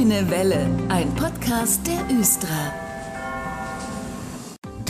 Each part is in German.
Grüne Welle, ein Podcast der Östra.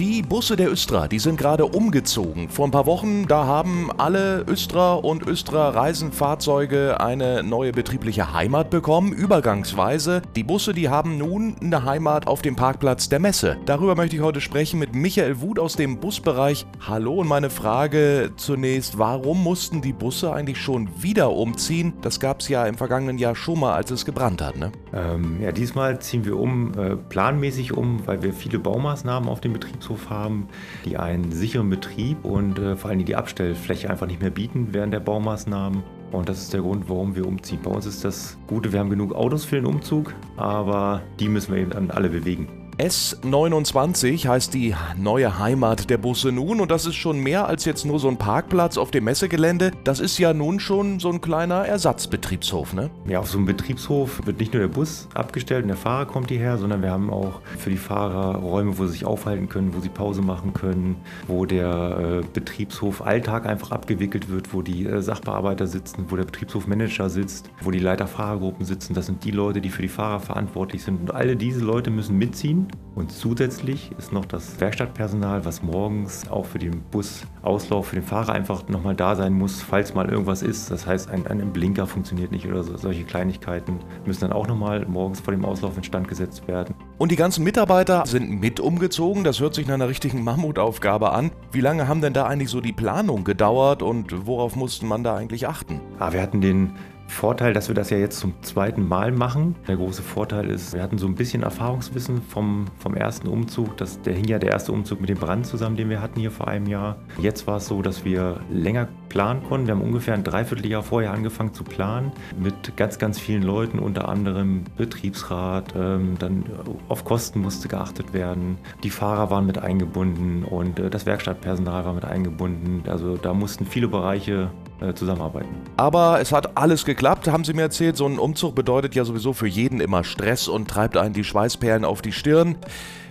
Die Busse der Östra, die sind gerade umgezogen. Vor ein paar Wochen, da haben alle Östra und Östra Reisenfahrzeuge eine neue betriebliche Heimat bekommen, übergangsweise. Die Busse, die haben nun eine Heimat auf dem Parkplatz der Messe. Darüber möchte ich heute sprechen mit Michael Wuth aus dem Busbereich. Hallo und meine Frage zunächst, warum mussten die Busse eigentlich schon wieder umziehen? Das gab es ja im vergangenen Jahr schon mal, als es gebrannt hat, ne? Ähm, ja, diesmal ziehen wir um, äh, planmäßig um, weil wir viele Baumaßnahmen auf dem Betriebshof Gerichtshof haben, die einen sicheren Betrieb und äh, vor allem die Abstellfläche einfach nicht mehr bieten während der Baumaßnahmen. Und das ist der Grund, warum wir umziehen. Bei uns ist das Gute, wir haben genug Autos für den Umzug, aber die müssen wir eben dann alle bewegen. S29 heißt die neue Heimat der Busse nun und das ist schon mehr als jetzt nur so ein Parkplatz auf dem Messegelände. Das ist ja nun schon so ein kleiner Ersatzbetriebshof, ne? Ja, auf so einem Betriebshof wird nicht nur der Bus abgestellt und der Fahrer kommt hierher, sondern wir haben auch für die Fahrer Räume, wo sie sich aufhalten können, wo sie Pause machen können, wo der äh, Betriebshof Alltag einfach abgewickelt wird, wo die äh, Sachbearbeiter sitzen, wo der Betriebshofmanager sitzt, wo die Leiter Fahrergruppen sitzen. Das sind die Leute, die für die Fahrer verantwortlich sind und alle diese Leute müssen mitziehen und zusätzlich ist noch das Werkstattpersonal, was morgens auch für den Busauslauf, für den Fahrer einfach nochmal da sein muss, falls mal irgendwas ist. Das heißt, ein, ein Blinker funktioniert nicht oder so. Solche Kleinigkeiten müssen dann auch nochmal morgens vor dem Auslauf instand gesetzt werden. Und die ganzen Mitarbeiter sind mit umgezogen. Das hört sich nach einer richtigen Mammutaufgabe an. Wie lange haben denn da eigentlich so die Planung gedauert und worauf musste man da eigentlich achten? Ah, wir hatten den Vorteil, dass wir das ja jetzt zum zweiten Mal machen. Der große Vorteil ist, wir hatten so ein bisschen Erfahrungswissen vom, vom ersten Umzug. Das, der hing ja der erste Umzug mit dem Brand zusammen, den wir hatten hier vor einem Jahr. Jetzt war es so, dass wir länger planen konnten. Wir haben ungefähr ein Dreivierteljahr vorher angefangen zu planen mit ganz, ganz vielen Leuten, unter anderem Betriebsrat. Ähm, dann auf Kosten musste geachtet werden. Die Fahrer waren mit eingebunden und äh, das Werkstattpersonal war mit eingebunden. Also da mussten viele Bereiche äh, zusammenarbeiten. Aber es hat alles geklappt, haben Sie mir erzählt. So ein Umzug bedeutet ja sowieso für jeden immer Stress und treibt einen die Schweißperlen auf die Stirn.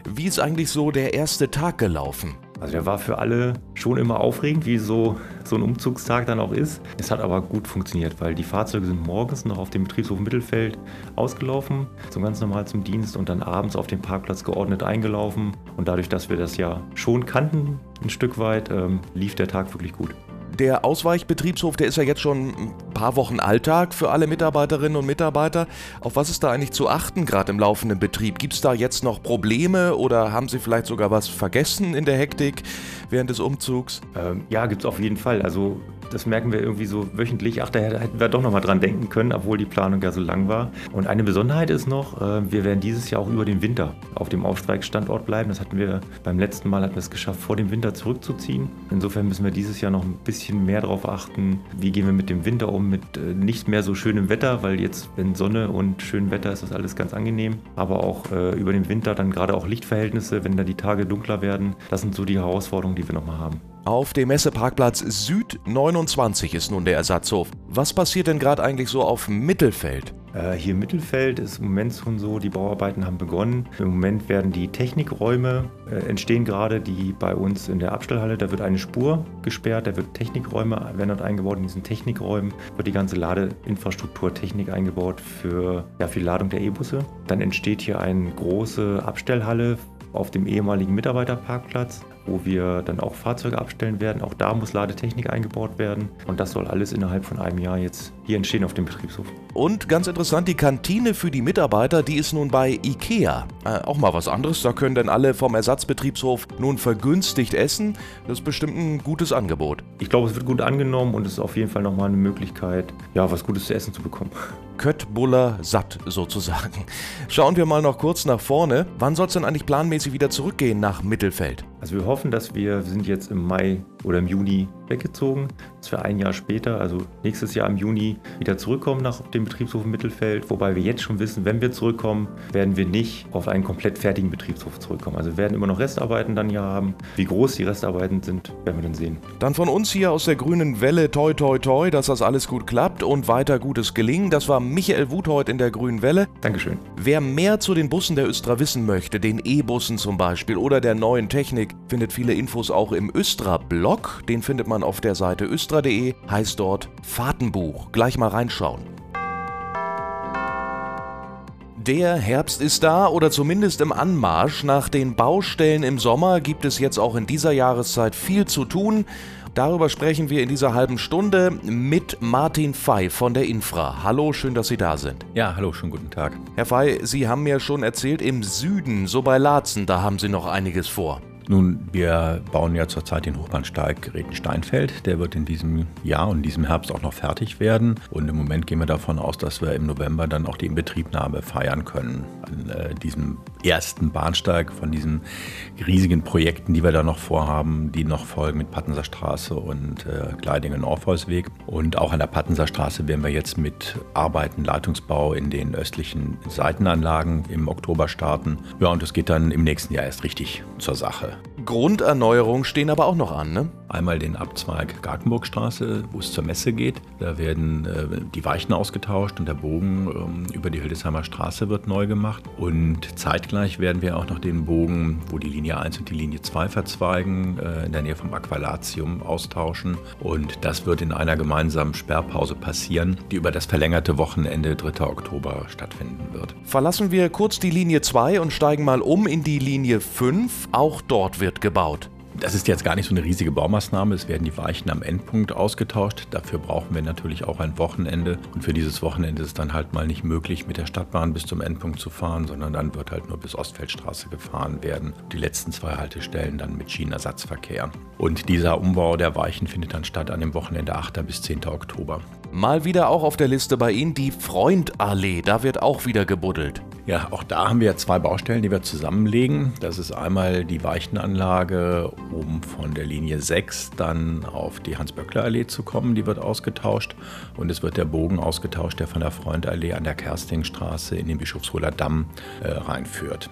Wie ist eigentlich so der erste Tag gelaufen? Also der war für alle schon immer aufregend, wie so, so ein Umzugstag dann auch ist. Es hat aber gut funktioniert, weil die Fahrzeuge sind morgens noch auf dem Betriebshof Mittelfeld ausgelaufen, so ganz normal zum Dienst und dann abends auf dem Parkplatz geordnet eingelaufen. Und dadurch, dass wir das ja schon kannten, ein Stück weit, ähm, lief der Tag wirklich gut. Der Ausweichbetriebshof, der ist ja jetzt schon ein paar Wochen Alltag für alle Mitarbeiterinnen und Mitarbeiter. Auf was ist da eigentlich zu achten, gerade im laufenden Betrieb? Gibt es da jetzt noch Probleme oder haben Sie vielleicht sogar was vergessen in der Hektik während des Umzugs? Ähm, ja, gibt es auf jeden Fall. Also das merken wir irgendwie so wöchentlich. Ach, da hätten wir doch noch mal dran denken können, obwohl die Planung ja so lang war. Und eine Besonderheit ist noch, äh, wir werden dieses Jahr auch über den Winter auf dem Aufstreikstandort bleiben. Das hatten wir beim letzten Mal hatten wir es geschafft, vor dem Winter zurückzuziehen. Insofern müssen wir dieses Jahr noch ein bisschen mehr darauf achten, wie gehen wir mit dem Winter um, mit äh, nicht mehr so schönem Wetter, weil jetzt, wenn Sonne und schön Wetter ist, ist das alles ganz angenehm. Aber auch äh, über den Winter dann gerade auch Lichtverhältnisse, wenn da die Tage dunkler werden. Das sind so die Herausforderungen, die wir nochmal haben. Auf dem Messeparkplatz Süd 29 ist nun der Ersatzhof. Was passiert denn gerade eigentlich so auf Mittelfeld? Äh, hier im Mittelfeld ist im Moment schon so, die Bauarbeiten haben begonnen. Im Moment werden die Technikräume äh, entstehen gerade, die bei uns in der Abstellhalle, da wird eine Spur gesperrt, da wird Technikräume werden dort eingebaut. In diesen Technikräumen wird die ganze Ladeinfrastruktur Technik eingebaut für, ja, für die Ladung der E-Busse. Dann entsteht hier eine große Abstellhalle auf dem ehemaligen Mitarbeiterparkplatz wo wir dann auch Fahrzeuge abstellen werden. Auch da muss Ladetechnik eingebaut werden. Und das soll alles innerhalb von einem Jahr jetzt hier entstehen auf dem Betriebshof. Und ganz interessant, die Kantine für die Mitarbeiter, die ist nun bei IKEA. Äh, auch mal was anderes, da können dann alle vom Ersatzbetriebshof nun vergünstigt essen. Das ist bestimmt ein gutes Angebot. Ich glaube, es wird gut angenommen und es ist auf jeden Fall nochmal eine Möglichkeit, ja, was Gutes zu essen zu bekommen. Köttbuller satt sozusagen. Schauen wir mal noch kurz nach vorne. Wann soll es denn eigentlich planmäßig wieder zurückgehen nach Mittelfeld? Also wir hoffen, dass wir, wir sind jetzt im Mai oder im Juni weggezogen, dass wir ein Jahr später, also nächstes Jahr im Juni, wieder zurückkommen nach dem Betriebshof Mittelfeld. Wobei wir jetzt schon wissen, wenn wir zurückkommen, werden wir nicht auf einen komplett fertigen Betriebshof zurückkommen. Also wir werden immer noch Restarbeiten dann hier haben. Wie groß die Restarbeiten sind, werden wir dann sehen. Dann von uns hier aus der grünen Welle, toi toi toi, dass das alles gut klappt und weiter gutes Gelingen. Das war Michael Wuth heute in der grünen Welle. Dankeschön. Wer mehr zu den Bussen der Östra wissen möchte, den E-Bussen zum Beispiel oder der neuen Technik, findet viele Infos auch im Östra-Blog. Den findet man auf der Seite östra.de, heißt dort Fahrtenbuch. Gleich mal reinschauen. Der Herbst ist da oder zumindest im Anmarsch. Nach den Baustellen im Sommer gibt es jetzt auch in dieser Jahreszeit viel zu tun. Darüber sprechen wir in dieser halben Stunde mit Martin Fey von der Infra. Hallo, schön, dass Sie da sind. Ja, hallo, schönen guten Tag. Herr Fey, Sie haben mir schon erzählt, im Süden, so bei Laatzen, da haben Sie noch einiges vor. Nun, wir bauen ja zurzeit den Hochbahnsteig Reden-Steinfeld. Der wird in diesem Jahr und diesem Herbst auch noch fertig werden. Und im Moment gehen wir davon aus, dass wir im November dann auch die Inbetriebnahme feiern können. An äh, diesem ersten Bahnsteig von diesen riesigen Projekten, die wir da noch vorhaben, die noch folgen mit Pattenser Straße und äh, Gleidingen-Orpheusweg. Und auch an der Pattenser Straße werden wir jetzt mit Arbeiten, Leitungsbau in den östlichen Seitenanlagen im Oktober starten. Ja, und es geht dann im nächsten Jahr erst richtig zur Sache. Grunderneuerungen stehen aber auch noch an, ne? Einmal den Abzweig Gartenburgstraße, wo es zur Messe geht. Da werden äh, die Weichen ausgetauscht und der Bogen ähm, über die Hildesheimer Straße wird neu gemacht. Und zeitgleich werden wir auch noch den Bogen, wo die Linie 1 und die Linie 2 verzweigen, äh, in der Nähe vom Aqualatium austauschen. Und das wird in einer gemeinsamen Sperrpause passieren, die über das verlängerte Wochenende 3. Oktober stattfinden wird. Verlassen wir kurz die Linie 2 und steigen mal um in die Linie 5. Auch dort wird gebaut. Das ist jetzt gar nicht so eine riesige Baumaßnahme. Es werden die Weichen am Endpunkt ausgetauscht. Dafür brauchen wir natürlich auch ein Wochenende. Und für dieses Wochenende ist es dann halt mal nicht möglich, mit der Stadtbahn bis zum Endpunkt zu fahren, sondern dann wird halt nur bis Ostfeldstraße gefahren werden. Die letzten zwei Haltestellen dann mit Schienenersatzverkehr. Und dieser Umbau der Weichen findet dann statt an dem Wochenende 8. bis 10. Oktober. Mal wieder auch auf der Liste bei Ihnen die Freundallee. Da wird auch wieder gebuddelt. Ja, auch da haben wir zwei Baustellen, die wir zusammenlegen. Das ist einmal die Weichenanlage, um von der Linie 6 dann auf die Hans-Böckler-Allee zu kommen. Die wird ausgetauscht. Und es wird der Bogen ausgetauscht, der von der Freundallee an der Kerstingstraße in den Bischofsholer Damm äh, reinführt.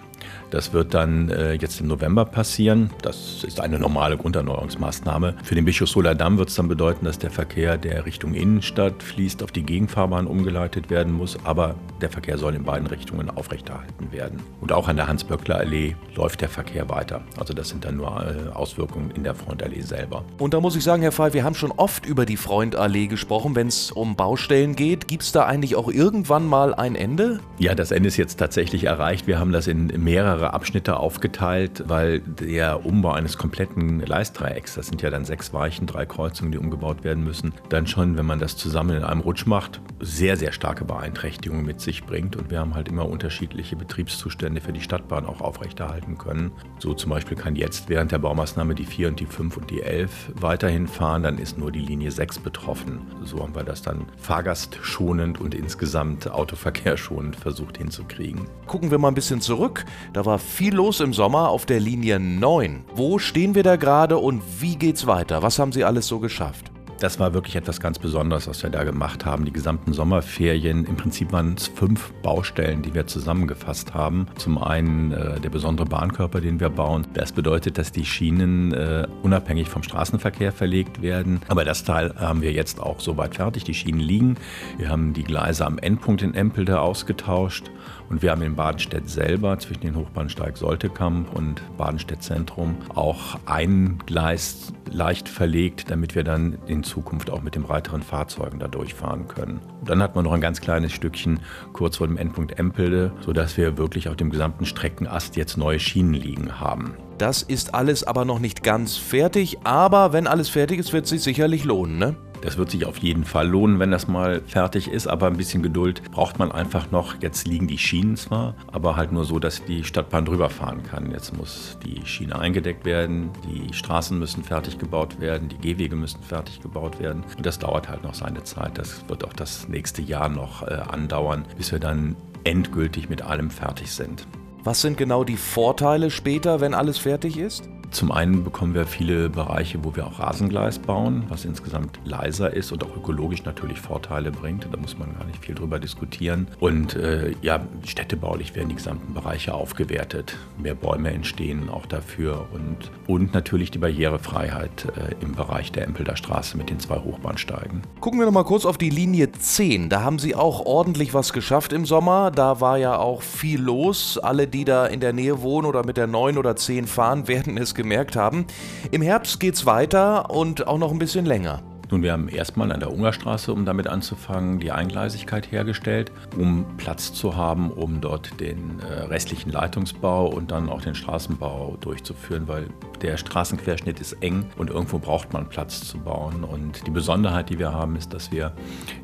Das wird dann äh, jetzt im November passieren. Das ist eine normale Grunderneuerungsmaßnahme. Für den Bischofsholer Damm wird es dann bedeuten, dass der Verkehr, der Richtung Innenstadt fließt, auf die Gegenfahrbahn umgeleitet werden muss. Aber der Verkehr soll in beiden Richtungen aufrechterhalten werden. Und auch an der Hans-Böckler-Allee läuft der Verkehr weiter. Also das sind dann nur äh, Auswirkungen in der Freundallee selber. Und da muss ich sagen, Herr Pfeil, wir haben schon oft über die Freundallee gesprochen, wenn es um Baustellen geht. Gibt es da eigentlich auch irgendwann mal ein Ende? Ja, das Ende ist jetzt tatsächlich erreicht. Wir haben das in mehrere Abschnitte aufgeteilt, weil der Umbau eines kompletten Gleisdreiecks, das sind ja dann sechs Weichen, drei Kreuzungen, die umgebaut werden müssen, dann schon, wenn man das zusammen in einem Rutsch macht, sehr, sehr starke Beeinträchtigungen mit sich bringt. Und wir haben halt immer unterschiedliche Betriebszustände für die Stadtbahn auch aufrechterhalten können. So zum Beispiel kann jetzt während der Baumaßnahme die 4 und die 5 und die 11 weiterhin fahren, dann ist nur die Linie 6 betroffen. So haben wir das dann fahrgastschonend und insgesamt autoverkehrschonend versucht hinzukriegen. Gucken wir mal ein bisschen zurück. Da war viel los im Sommer auf der Linie 9. Wo stehen wir da gerade und wie geht's weiter? Was haben Sie alles so geschafft? Das war wirklich etwas ganz Besonderes, was wir da gemacht haben. Die gesamten Sommerferien, im Prinzip waren es fünf Baustellen, die wir zusammengefasst haben. Zum einen äh, der besondere Bahnkörper, den wir bauen. Das bedeutet, dass die Schienen äh, unabhängig vom Straßenverkehr verlegt werden. Aber das Teil haben wir jetzt auch soweit fertig. Die Schienen liegen. Wir haben die Gleise am Endpunkt in Empelde ausgetauscht. Und wir haben in Badenstedt selber zwischen den Hochbahnsteig Soltekamp und Badenstedt Zentrum auch ein Gleis leicht verlegt, damit wir dann in Zukunft auch mit den breiteren Fahrzeugen da durchfahren können. Und dann hat man noch ein ganz kleines Stückchen kurz vor dem Endpunkt Empelde, sodass wir wirklich auf dem gesamten Streckenast jetzt neue Schienen liegen haben. Das ist alles aber noch nicht ganz fertig, aber wenn alles fertig ist, wird es sich sicherlich lohnen, ne? Das wird sich auf jeden Fall lohnen, wenn das mal fertig ist, aber ein bisschen Geduld braucht man einfach noch. Jetzt liegen die Schienen zwar, aber halt nur so, dass die Stadtbahn drüber fahren kann. Jetzt muss die Schiene eingedeckt werden, die Straßen müssen fertig gebaut werden, die Gehwege müssen fertig gebaut werden. Und das dauert halt noch seine Zeit. Das wird auch das nächste Jahr noch äh, andauern, bis wir dann endgültig mit allem fertig sind. Was sind genau die Vorteile später, wenn alles fertig ist? Zum einen bekommen wir viele Bereiche, wo wir auch Rasengleis bauen, was insgesamt leiser ist und auch ökologisch natürlich Vorteile bringt. Da muss man gar nicht viel drüber diskutieren. Und äh, ja, städtebaulich werden die gesamten Bereiche aufgewertet. Mehr Bäume entstehen auch dafür und, und natürlich die Barrierefreiheit äh, im Bereich der Empelder Straße mit den zwei Hochbahnsteigen. Gucken wir noch mal kurz auf die Linie 10. Da haben Sie auch ordentlich was geschafft im Sommer. Da war ja auch viel los. Alle, die da in der Nähe wohnen oder mit der 9 oder 10 fahren, werden es gemerkt haben. Im Herbst geht es weiter und auch noch ein bisschen länger. Nun, wir haben erstmal an der Ungerstraße, um damit anzufangen, die Eingleisigkeit hergestellt, um Platz zu haben, um dort den äh, restlichen Leitungsbau und dann auch den Straßenbau durchzuführen, weil der Straßenquerschnitt ist eng und irgendwo braucht man Platz zu bauen. Und die Besonderheit, die wir haben, ist, dass wir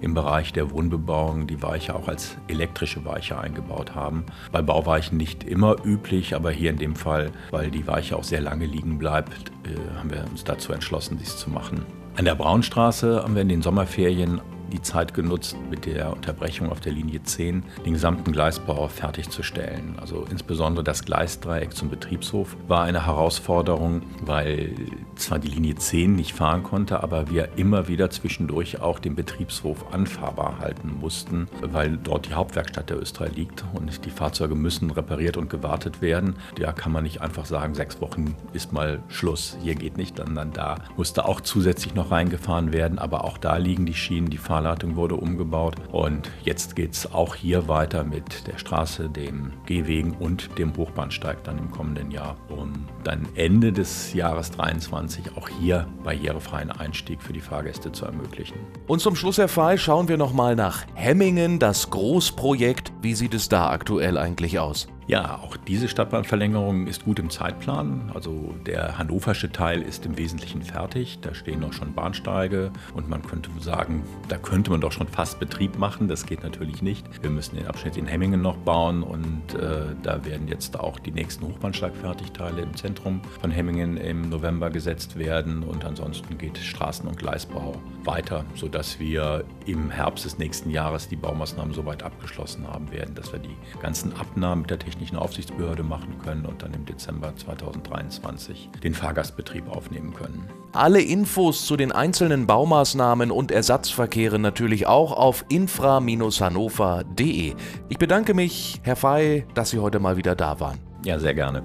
im Bereich der Wohnbebauung die Weiche auch als elektrische Weiche eingebaut haben. Bei Bauweichen nicht immer üblich, aber hier in dem Fall, weil die Weiche auch sehr lange liegen bleibt, äh, haben wir uns dazu entschlossen, dies zu machen. An der Braunstraße haben wir in den Sommerferien die Zeit genutzt, mit der Unterbrechung auf der Linie 10 den gesamten Gleisbau fertigzustellen. Also insbesondere das Gleisdreieck zum Betriebshof war eine Herausforderung, weil zwar die Linie 10 nicht fahren konnte, aber wir immer wieder zwischendurch auch den Betriebshof anfahrbar halten mussten, weil dort die Hauptwerkstatt der Östra liegt und die Fahrzeuge müssen repariert und gewartet werden. Da kann man nicht einfach sagen, sechs Wochen ist mal Schluss, hier geht nicht, sondern da musste auch zusätzlich noch reingefahren werden, aber auch da liegen die Schienen, die Fahrleitung Fahrleitung wurde umgebaut. Und jetzt geht es auch hier weiter mit der Straße, dem Gehwegen und dem Hochbahnsteig dann im kommenden Jahr, um dann Ende des Jahres 2023 auch hier barrierefreien Einstieg für die Fahrgäste zu ermöglichen. Und zum Schluss, Herr Fey, schauen wir nochmal nach Hemmingen, das Großprojekt. Wie sieht es da aktuell eigentlich aus? Ja, auch diese Stadtbahnverlängerung ist gut im Zeitplan. Also der hannoversche Teil ist im Wesentlichen fertig. Da stehen noch schon Bahnsteige und man könnte sagen, da könnte man doch schon fast Betrieb machen. Das geht natürlich nicht. Wir müssen den Abschnitt in Hemmingen noch bauen und äh, da werden jetzt auch die nächsten Hochbahnsteigfertigteile im Zentrum von Hemmingen im November gesetzt werden und ansonsten geht Straßen- und Gleisbau weiter, sodass wir im Herbst des nächsten Jahres die Baumaßnahmen soweit abgeschlossen haben werden, dass wir die ganzen Abnahmen mit der Technik technischen Aufsichtsbehörde machen können und dann im Dezember 2023 den Fahrgastbetrieb aufnehmen können. Alle Infos zu den einzelnen Baumaßnahmen und Ersatzverkehren natürlich auch auf infra-hannover.de. Ich bedanke mich, Herr Fey, dass Sie heute mal wieder da waren. Ja, sehr gerne.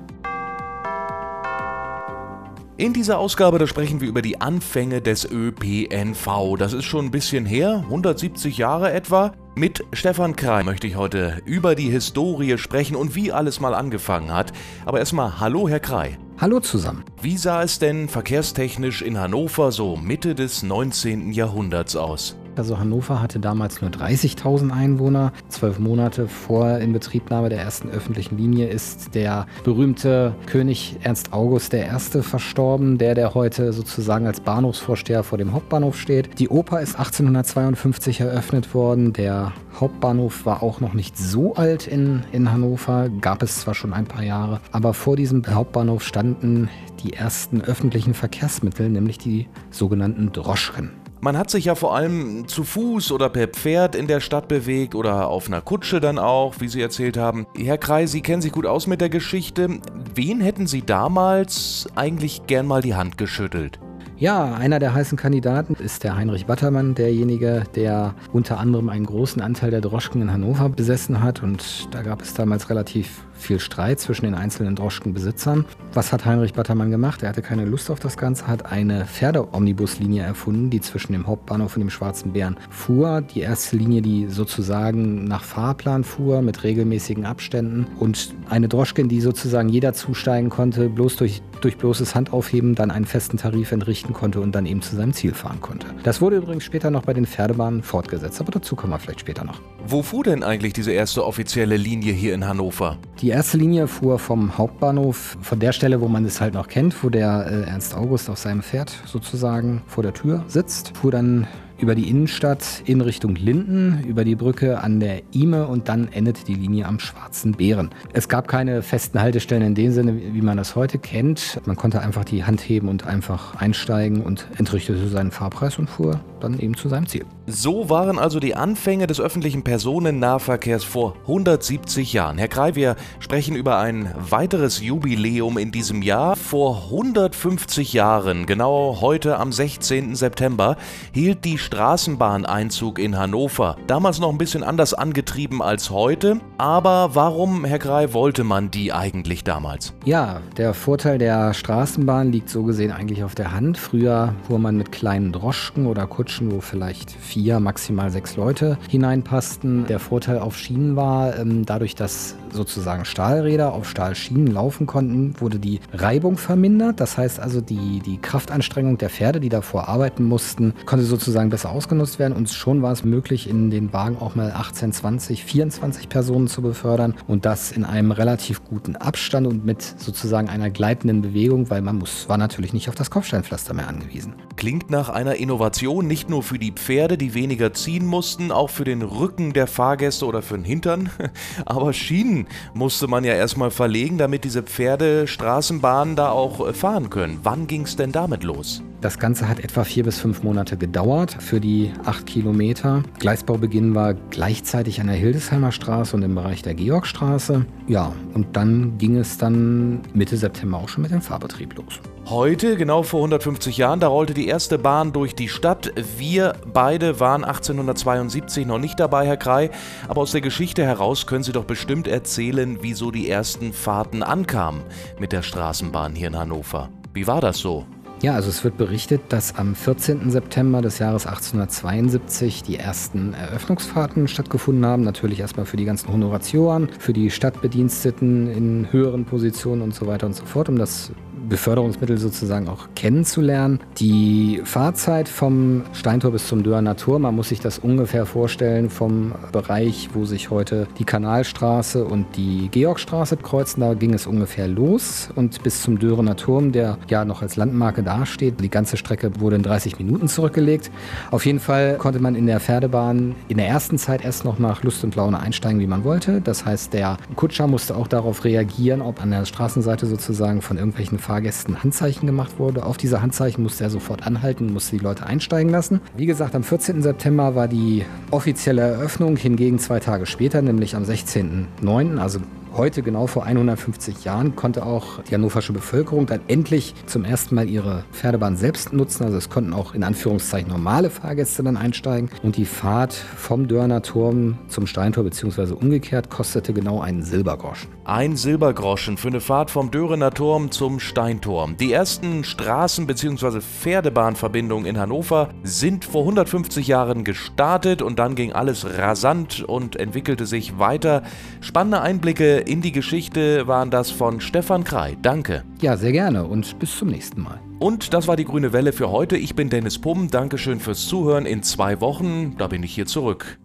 In dieser Ausgabe, da sprechen wir über die Anfänge des ÖPNV. Das ist schon ein bisschen her, 170 Jahre etwa. Mit Stefan Krei möchte ich heute über die Historie sprechen und wie alles mal angefangen hat. Aber erstmal Hallo, Herr Krei. Hallo zusammen. Wie sah es denn verkehrstechnisch in Hannover so Mitte des 19. Jahrhunderts aus? Also Hannover hatte damals nur 30.000 Einwohner. Zwölf Monate vor Inbetriebnahme der ersten öffentlichen Linie ist der berühmte König Ernst August I. verstorben, der, der heute sozusagen als Bahnhofsvorsteher vor dem Hauptbahnhof steht. Die Oper ist 1852 eröffnet worden. Der Hauptbahnhof war auch noch nicht so alt in, in Hannover, gab es zwar schon ein paar Jahre, aber vor diesem Hauptbahnhof standen die ersten öffentlichen Verkehrsmittel, nämlich die sogenannten Droschken. Man hat sich ja vor allem zu Fuß oder per Pferd in der Stadt bewegt oder auf einer Kutsche dann auch, wie Sie erzählt haben. Herr Kreis, Sie kennen sich gut aus mit der Geschichte. Wen hätten Sie damals eigentlich gern mal die Hand geschüttelt? Ja, einer der heißen Kandidaten ist der Heinrich Wattermann, derjenige, der unter anderem einen großen Anteil der Droschken in Hannover besessen hat. Und da gab es damals relativ viel Streit zwischen den einzelnen Droschkenbesitzern. Was hat Heinrich Battermann gemacht? Er hatte keine Lust auf das Ganze, hat eine Pferdeomnibuslinie erfunden, die zwischen dem Hauptbahnhof und dem Schwarzen Bären fuhr. Die erste Linie, die sozusagen nach Fahrplan fuhr, mit regelmäßigen Abständen. Und eine Droschke, in die sozusagen jeder zusteigen konnte, bloß durch, durch bloßes Handaufheben dann einen festen Tarif entrichten konnte und dann eben zu seinem Ziel fahren konnte. Das wurde übrigens später noch bei den Pferdebahnen fortgesetzt, aber dazu kommen wir vielleicht später noch. Wo fuhr denn eigentlich diese erste offizielle Linie hier in Hannover? Die die erste Linie fuhr vom Hauptbahnhof, von der Stelle, wo man es halt noch kennt, wo der äh, Ernst August auf seinem Pferd sozusagen vor der Tür sitzt, fuhr dann über die Innenstadt in Richtung Linden, über die Brücke an der Ime und dann endete die Linie am Schwarzen Bären. Es gab keine festen Haltestellen in dem Sinne, wie man das heute kennt. Man konnte einfach die Hand heben und einfach einsteigen und entrichtete seinen Fahrpreis und fuhr dann eben zu seinem Ziel. So waren also die Anfänge des öffentlichen Personennahverkehrs vor 170 Jahren. Herr Krei, wir sprechen über ein weiteres Jubiläum in diesem Jahr. Vor 150 Jahren, genau heute am 16. September, hielt die Straßenbahneinzug in Hannover. Damals noch ein bisschen anders angetrieben als heute. Aber warum, Herr Grei, wollte man die eigentlich damals? Ja, der Vorteil der Straßenbahn liegt so gesehen eigentlich auf der Hand. Früher fuhr man mit kleinen Droschken oder Kutschen, wo vielleicht vier, maximal sechs Leute hineinpassten. Der Vorteil auf Schienen war, ähm, dadurch, dass sozusagen Stahlräder auf Stahlschienen laufen konnten, wurde die Reibung vermindert. Das heißt also, die, die Kraftanstrengung der Pferde, die davor arbeiten mussten, konnte sozusagen besser ausgenutzt werden. Und schon war es möglich, in den Wagen auch mal 18, 20, 24 Personen zu befördern. Und das in einem relativ guten Abstand und mit sozusagen einer gleitenden Bewegung, weil man muss, war natürlich nicht auf das Kopfsteinpflaster mehr angewiesen. Klingt nach einer Innovation nicht nur für die Pferde, die weniger ziehen mussten, auch für den Rücken der Fahrgäste oder für den Hintern. Aber Schienen musste man ja erstmal verlegen, damit diese Pferde Straßenbahnen da auch fahren können. Wann ging es denn damit los? Das Ganze hat etwa vier bis fünf Monate gedauert für die acht Kilometer. Gleisbaubeginn war gleichzeitig an der Hildesheimer Straße und im Bereich der Georgstraße. Ja, und dann ging es dann Mitte September auch schon mit dem Fahrbetrieb los. Heute, genau vor 150 Jahren, da rollte die erste Bahn durch die Stadt. Wir beide waren 1872 noch nicht dabei, Herr Krei, aber aus der Geschichte heraus können Sie doch bestimmt erzählen, wieso die ersten Fahrten ankamen mit der Straßenbahn hier in Hannover. Wie war das so? Ja, also es wird berichtet, dass am 14. September des Jahres 1872 die ersten Eröffnungsfahrten stattgefunden haben. Natürlich erstmal für die ganzen Honoratioren, für die Stadtbediensteten in höheren Positionen und so weiter und so fort, um das Beförderungsmittel sozusagen auch kennenzulernen. Die Fahrzeit vom Steintor bis zum Dörner Tor, man muss sich das ungefähr vorstellen vom Bereich, wo sich heute die Kanalstraße und die Georgstraße kreuzen, da ging es ungefähr los und bis zum Dörener Turm, der ja noch als Landmarke dasteht. Die ganze Strecke wurde in 30 Minuten zurückgelegt. Auf jeden Fall konnte man in der Pferdebahn in der ersten Zeit erst noch nach Lust und Laune einsteigen, wie man wollte. Das heißt, der Kutscher musste auch darauf reagieren, ob an der Straßenseite sozusagen von irgendwelchen Fahrgästen Handzeichen gemacht wurde. Auf diese Handzeichen musste er sofort anhalten, musste die Leute einsteigen lassen. Wie gesagt, am 14. September war die offizielle Eröffnung, hingegen zwei Tage später, nämlich am 16.09., also Heute, genau vor 150 Jahren, konnte auch die hannoversche Bevölkerung dann endlich zum ersten Mal ihre Pferdebahn selbst nutzen. Also es konnten auch in Anführungszeichen normale Fahrgäste dann einsteigen. Und die Fahrt vom Dörner Turm zum Steintor bzw. umgekehrt kostete genau einen Silbergroschen. Ein Silbergroschen für eine Fahrt vom Dörener Turm zum Steinturm. Die ersten Straßen- bzw. Pferdebahnverbindungen in Hannover sind vor 150 Jahren gestartet und dann ging alles rasant und entwickelte sich weiter. Spannende Einblicke in die Geschichte waren das von Stefan Krei. Danke. Ja, sehr gerne und bis zum nächsten Mal. Und das war die grüne Welle für heute. Ich bin Dennis Pumm. Dankeschön fürs Zuhören. In zwei Wochen, da bin ich hier zurück.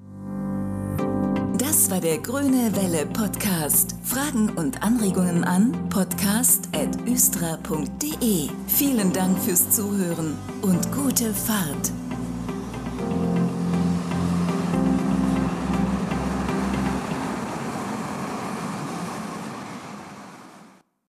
Das war der Grüne Welle Podcast. Fragen und Anregungen an podcast.östra.de. Vielen Dank fürs Zuhören und gute Fahrt.